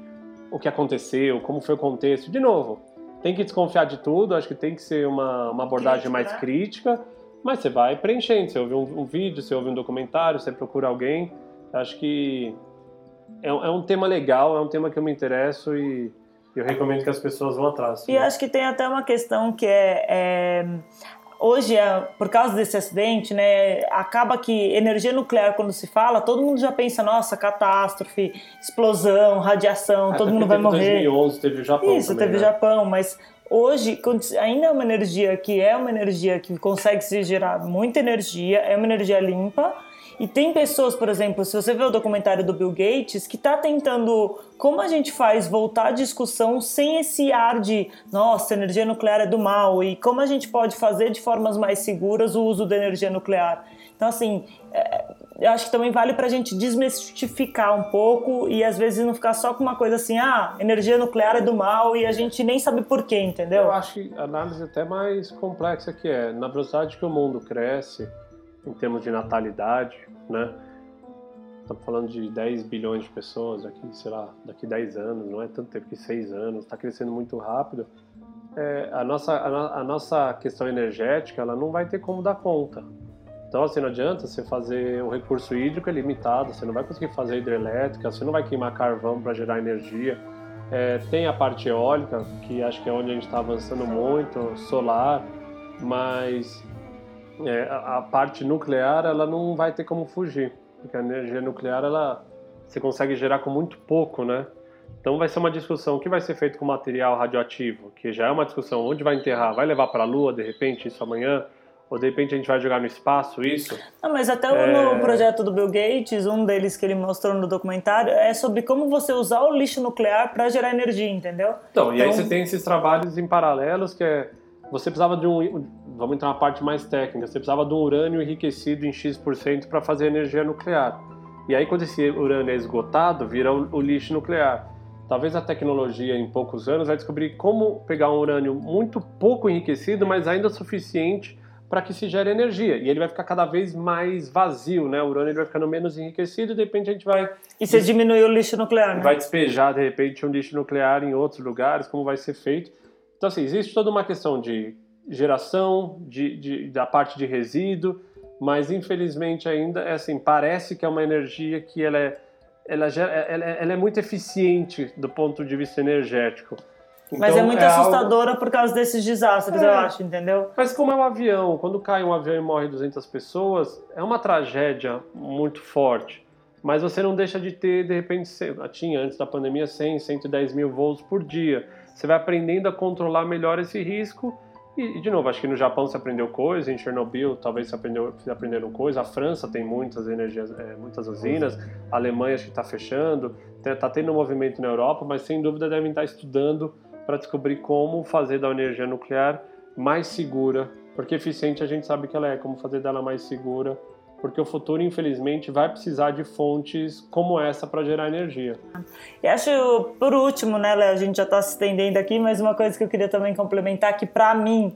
o que aconteceu, como foi o contexto. De novo, tem que desconfiar de tudo, acho que tem que ser uma, uma abordagem mais crítica, mas você vai preenchendo. Você ouve um, um vídeo, você ouve um documentário, você procura alguém Acho que é, é um tema legal, é um tema que eu me interesso e eu recomendo que as pessoas vão atrás. E acho que tem até uma questão que é, é hoje, é, por causa desse acidente, né, acaba que energia nuclear, quando se fala, todo mundo já pensa, nossa, catástrofe, explosão, radiação, todo mundo vai morrer. Em 2011 teve o Japão Isso, também, teve o né? Japão, mas hoje ainda é uma energia que é uma energia que consegue se gerar muita energia, é uma energia limpa, e tem pessoas, por exemplo, se você vê o documentário do Bill Gates, que está tentando como a gente faz voltar a discussão sem esse ar de nossa, energia nuclear é do mal e como a gente pode fazer de formas mais seguras o uso da energia nuclear. Então, assim, é, eu acho que também vale para a gente desmistificar um pouco e às vezes não ficar só com uma coisa assim, ah, energia nuclear é do mal e a gente nem sabe porquê, entendeu? Eu acho que a análise até mais complexa que é, na velocidade que o mundo cresce, em termos de natalidade, né? Estamos falando de 10 bilhões de pessoas daqui, sei lá, daqui 10 anos, não é tanto tempo que 6 anos, está crescendo muito rápido. É, a, nossa, a, a, nossa questão energética ela não vai ter como dar conta. Então, assim, não adianta você fazer o recurso hídrico é limitado, você não vai conseguir fazer hidrelétrica, você não vai queimar carvão para gerar energia. É, tem a parte eólica, que acho que é onde a gente está avançando muito, solar, mas é, a, a, parte nuclear ela não vai ter como fugir, porque a energia nuclear ela você consegue gerar com muito pouco, né? Então vai ser uma discussão o que vai ser feito com material radioativo, que já é uma discussão onde vai enterrar, vai levar para a Lua de repente isso amanhã, ou de repente a gente vai jogar no espaço isso? Não, mas até é... no projeto do Bill Gates, um deles que ele mostrou no documentário é sobre como você usar o lixo nuclear para gerar energia, entendeu? Então, então, e aí então você tem esses trabalhos em paralelos que é você precisava de um. Vamos entrar na parte mais técnica. Você precisava de um urânio enriquecido em X% para fazer energia nuclear. E aí, quando esse urânio é esgotado, vira o, lixo nuclear. Talvez a tecnologia, em poucos anos, vai descobrir como pegar um urânio muito pouco enriquecido, mas ainda suficiente para que se gere energia. E ele vai ficar cada vez mais vazio, né? O urânio ele vai ficando menos enriquecido e de repente a gente vai. E você diminui o lixo nuclear, né? Vai despejar, de repente, um lixo nuclear em outros lugares, como vai ser feito. Então, assim, existe toda uma questão de geração, de, de, da parte de resíduo, mas infelizmente ainda é assim, parece que é uma energia que ela é, ela, ela, ela é muito eficiente do ponto de vista energético. Então, mas é muito é assustadora algo... por causa desses desastres, é. eu acho, entendeu? Mas como é um avião, quando cai um avião e morre 200 pessoas, é uma tragédia muito forte. Mas você não deixa de ter, de repente, tinha antes da pandemia 100, 110 mil voos por dia você vai aprendendo a controlar melhor esse risco. E, de novo, acho que no Japão se aprendeu coisa, em Chernobyl talvez se, aprendeu, se aprenderam coisa, a França tem muitas energias, é, muitas usinas, a Alemanha acho que está fechando, está tendo um movimento na Europa, mas sem dúvida devem estar estudando para descobrir como fazer da energia nuclear mais segura, porque eficiente a gente sabe que ela é, como fazer dela mais segura porque o futuro, infelizmente, vai precisar de fontes como essa para gerar energia. E acho, por último, né, Léo, a gente já está se estendendo aqui, mas uma coisa que eu queria também complementar, que para mim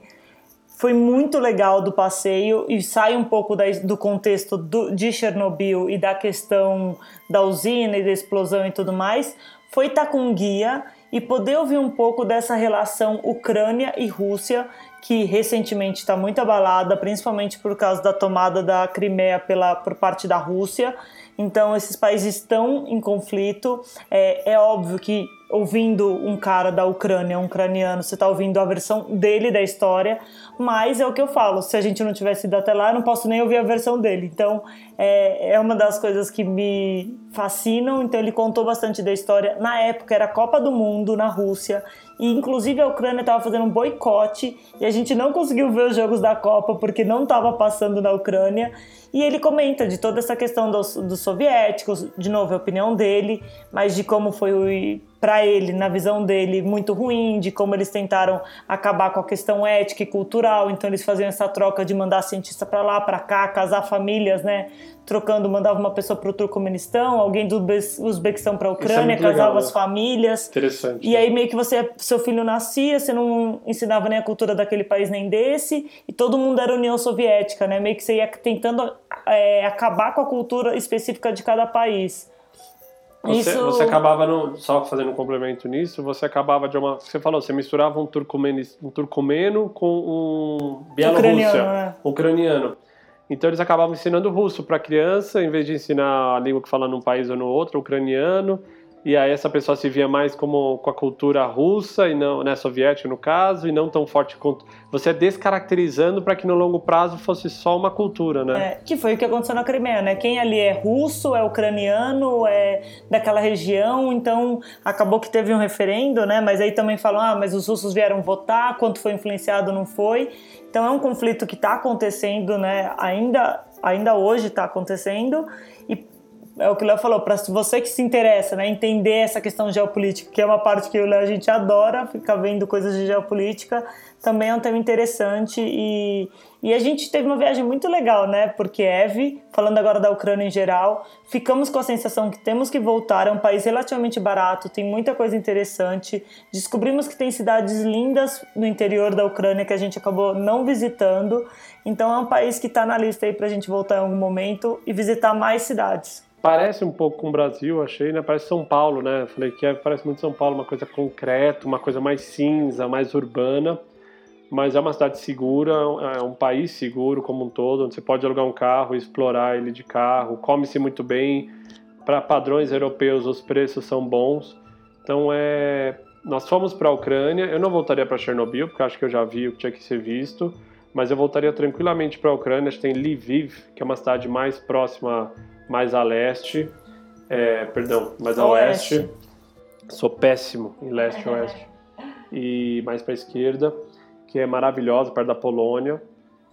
foi muito legal do passeio e sai um pouco da, do contexto do, de Chernobyl e da questão da usina e da explosão e tudo mais, foi estar com um guia e poder ouvir um pouco dessa relação Ucrânia e Rússia que recentemente está muito abalada, principalmente por causa da tomada da Crimeia pela, por parte da Rússia. Então, esses países estão em conflito. É, é óbvio que ouvindo um cara da Ucrânia, um ucraniano, você está ouvindo a versão dele da história, mas é o que eu falo, se a gente não tivesse ido até lá, eu não posso nem ouvir a versão dele. Então, é, é uma das coisas que me fascinam. Então, ele contou bastante da história. Na época, era a Copa do Mundo na Rússia, e inclusive a Ucrânia estava fazendo um boicote, e a gente não conseguiu ver os jogos da Copa porque não estava passando na Ucrânia. E ele comenta de toda essa questão dos, dos soviéticos, de novo, a opinião dele, mas de como foi para ele, na visão dele, muito ruim, de como eles tentaram acabar com a questão ética e cultural. Então eles faziam essa troca de mandar cientista para lá, para cá, casar famílias, né? Trocando, mandava uma pessoa para o Turcomenistão, alguém do Uzbequistão para a é Ucrânia, é casava legal, as né? famílias. Interessante. E né? aí meio que você, seu filho nascia, você não ensinava nem a cultura daquele país nem desse, e todo mundo era União Soviética, né? Meio que você ia tentando é, acabar com a cultura específica de cada país. Você, Isso... você acabava, no, só fazendo um complemento nisso, você acabava de uma. Você falou, você misturava um turcomeno, um turcomeno com um ucraniano, né? ucraniano. Então eles acabavam ensinando russo para a criança, em vez de ensinar a língua que fala num país ou no outro, ucraniano. E aí essa pessoa se via mais como com a cultura russa e não, né, soviética no caso, e não tão forte quanto você é descaracterizando para que no longo prazo fosse só uma cultura, né? É, que foi o que aconteceu na Crimeia, né? Quem ali é russo, é ucraniano, é daquela região, então acabou que teve um referendo, né? Mas aí também falam, ah, mas os russos vieram votar, quanto foi influenciado não foi. Então é um conflito que está acontecendo, né? Ainda, ainda hoje está acontecendo é o que o Léo falou, para você que se interessa, né, entender essa questão geopolítica, que é uma parte que o Léo a gente adora, ficar vendo coisas de geopolítica, também é um tema interessante e, e a gente teve uma viagem muito legal, né? Porque Eve, falando agora da Ucrânia em geral, ficamos com a sensação que temos que voltar, é um país relativamente barato, tem muita coisa interessante. Descobrimos que tem cidades lindas no interior da Ucrânia que a gente acabou não visitando. Então é um país que está na lista aí para a gente voltar em algum momento e visitar mais cidades. Parece um pouco com o Brasil, achei, né? Parece São Paulo, né? Falei que é, parece muito São Paulo, uma coisa concreta, uma coisa mais cinza, mais urbana, mas é uma cidade segura, é um país seguro como um todo, onde você pode alugar um carro, explorar ele de carro, come-se muito bem, para padrões europeus os preços são bons. Então é, nós fomos para a Ucrânia. Eu não voltaria para Chernobyl, porque acho que eu já vi o que tinha que ser visto, mas eu voltaria tranquilamente para a Ucrânia. Acho que tem Lviv, que é uma cidade mais próxima mais a leste, é, perdão, mais a oeste. oeste. Sou péssimo em leste e oeste. E mais para a esquerda, que é maravilhosa, perto da Polônia.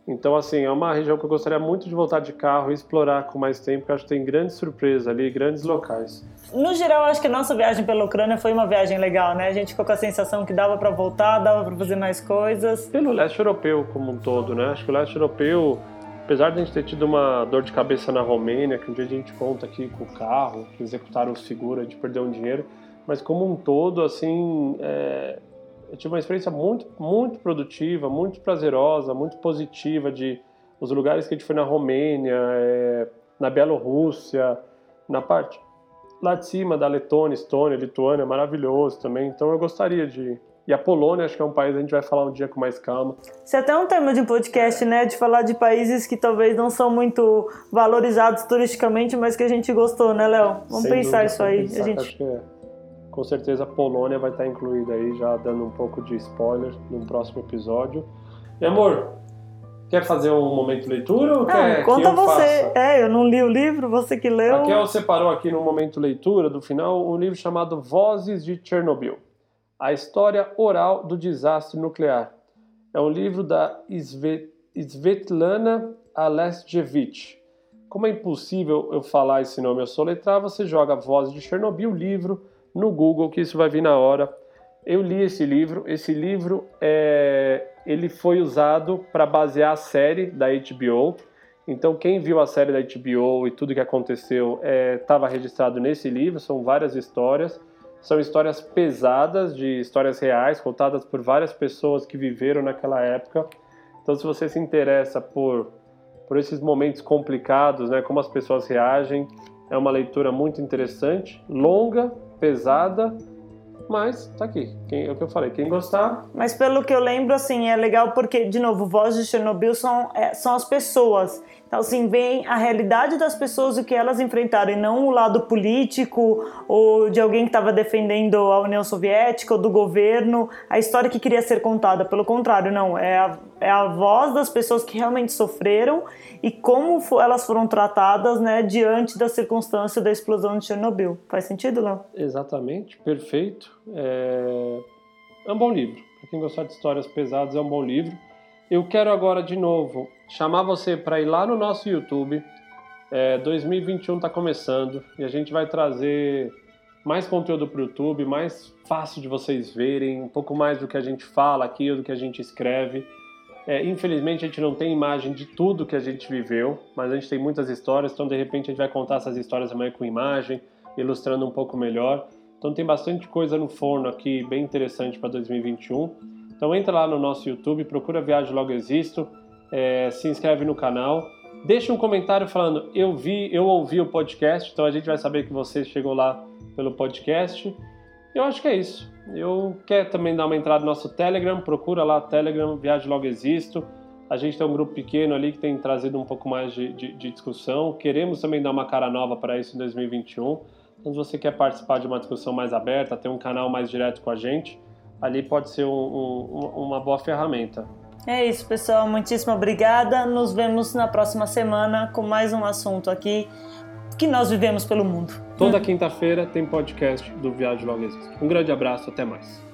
Então, assim, é uma região que eu gostaria muito de voltar de carro e explorar com mais tempo, porque acho que tem grandes surpresas ali, grandes locais. No geral, acho que a nossa viagem pela Ucrânia foi uma viagem legal, né? A gente ficou com a sensação que dava para voltar, dava para fazer mais coisas. Pelo leste europeu como um todo, né? Acho que o leste europeu apesar de a gente ter tido uma dor de cabeça na Romênia, que um dia a gente conta aqui com o carro, que executaram o seguro, a gente perdeu um dinheiro, mas como um todo, assim, é, eu tive uma experiência muito, muito produtiva, muito prazerosa, muito positiva de os lugares que a gente foi na Romênia, é, na Bielorrússia, na parte lá de cima da Letônia, Estônia, Lituânia, maravilhoso também. Então eu gostaria de e a Polônia, acho que é um país que a gente vai falar um dia com mais calma. Isso é até um tema de um podcast, né? De falar de países que talvez não são muito valorizados turisticamente, mas que a gente gostou, né, Léo? Vamos Sem pensar dúvida, isso aí. Pensar, a gente... Acho que é. Com certeza a Polônia vai estar incluída aí, já dando um pouco de spoiler no próximo episódio. E amor, Quer fazer um momento leitura ou não, quer conta que você. Faça? É, eu não li o livro, você que leu. A Kel separou aqui no momento leitura do final um livro chamado Vozes de Chernobyl. A História Oral do Desastre Nuclear. É um livro da Svetlana Alesjevich. Como é impossível eu falar esse nome eu soletrar, você joga Voz de Chernobyl livro no Google, que isso vai vir na hora. Eu li esse livro. Esse livro é, ele foi usado para basear a série da HBO. Então, quem viu a série da HBO e tudo que aconteceu estava é, registrado nesse livro. São várias histórias. São histórias pesadas, de histórias reais, contadas por várias pessoas que viveram naquela época. Então, se você se interessa por, por esses momentos complicados, né, como as pessoas reagem, é uma leitura muito interessante, longa, pesada, mas tá aqui. Quem, é o que eu falei, quem gostar. Mas pelo que eu lembro, assim, é legal porque, de novo, Voz de Chernobyl são, é, são as pessoas. Então, assim, vem a realidade das pessoas, o que elas enfrentaram, e não o lado político ou de alguém que estava defendendo a União Soviética ou do governo, a história que queria ser contada. Pelo contrário, não. É a, é a voz das pessoas que realmente sofreram e como elas foram tratadas né, diante da circunstância da explosão de Chernobyl. Faz sentido, Léo? Exatamente, perfeito. É... é um bom livro. Para quem gostar de histórias pesadas, é um bom livro. Eu quero agora, de novo, chamar você para ir lá no nosso YouTube. É, 2021 está começando e a gente vai trazer mais conteúdo para o YouTube, mais fácil de vocês verem, um pouco mais do que a gente fala aqui, do que a gente escreve. É, infelizmente a gente não tem imagem de tudo que a gente viveu, mas a gente tem muitas histórias, então de repente a gente vai contar essas histórias amanhã com imagem, ilustrando um pouco melhor. Então tem bastante coisa no forno aqui, bem interessante para 2021. Então entra lá no nosso YouTube, procura Viagem Logo Existo, é, se inscreve no canal, deixa um comentário falando eu vi, eu ouvi o podcast, então a gente vai saber que você chegou lá pelo podcast. Eu acho que é isso. Eu quero também dar uma entrada no nosso Telegram, procura lá Telegram, Viagem Logo Existo. A gente tem um grupo pequeno ali que tem trazido um pouco mais de, de, de discussão. Queremos também dar uma cara nova para isso em 2021. Então, se você quer participar de uma discussão mais aberta, ter um canal mais direto com a gente, ali pode ser um, um, uma boa ferramenta. É isso, pessoal. Muitíssimo obrigada. Nos vemos na próxima semana com mais um assunto aqui que nós vivemos pelo mundo. Toda quinta-feira tem podcast do Viagem Logo Existe. Um grande abraço, até mais.